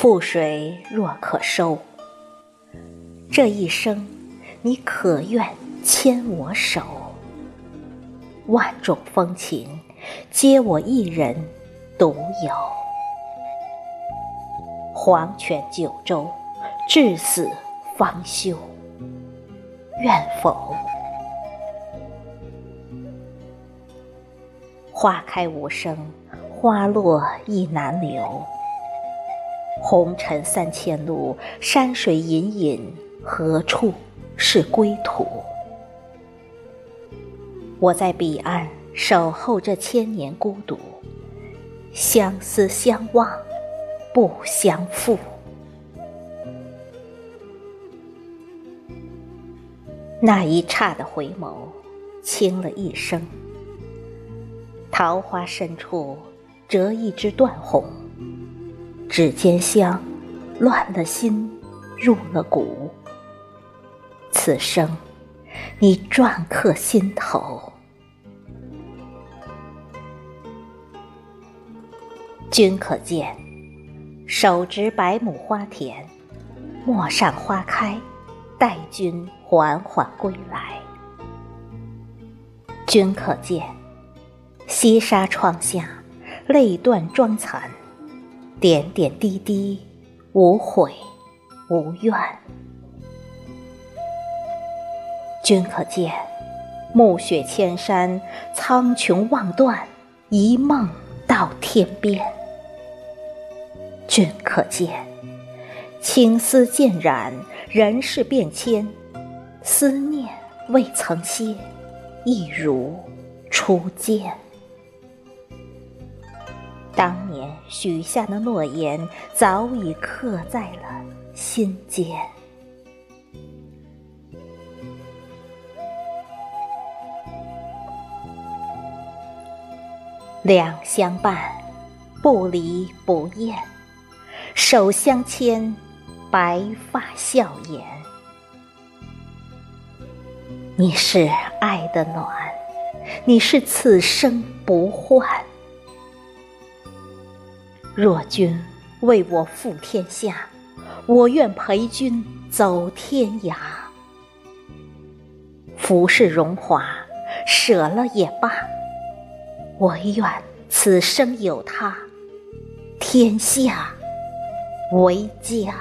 覆水若可收，这一生你可愿牵我手？万种风情，皆我一人独有。黄泉九州，至死方休，愿否？花开无声，花落亦难留。红尘三千路，山水隐隐，何处是归途？我在彼岸守候这千年孤独，相思相望，不相负。那一刹的回眸，倾了一生。桃花深处，折一枝断红。指尖香，乱了心，入了骨。此生，你篆刻心头。君可见，手执百亩花田，陌上花开，待君缓缓归来。君可见。西沙窗下，泪断妆残，点点滴滴，无悔无怨。君可见，暮雪千山，苍穹望断，一梦到天边。君可见，青丝渐染，人事变迁，思念未曾歇，一如初见。当年许下的诺言，早已刻在了心间。两相伴，不离不厌；手相牵，白发笑颜。你是爱的暖，你是此生不换。若君为我负天下，我愿陪君走天涯。浮世荣华，舍了也罢，唯愿此生有他，天下为家。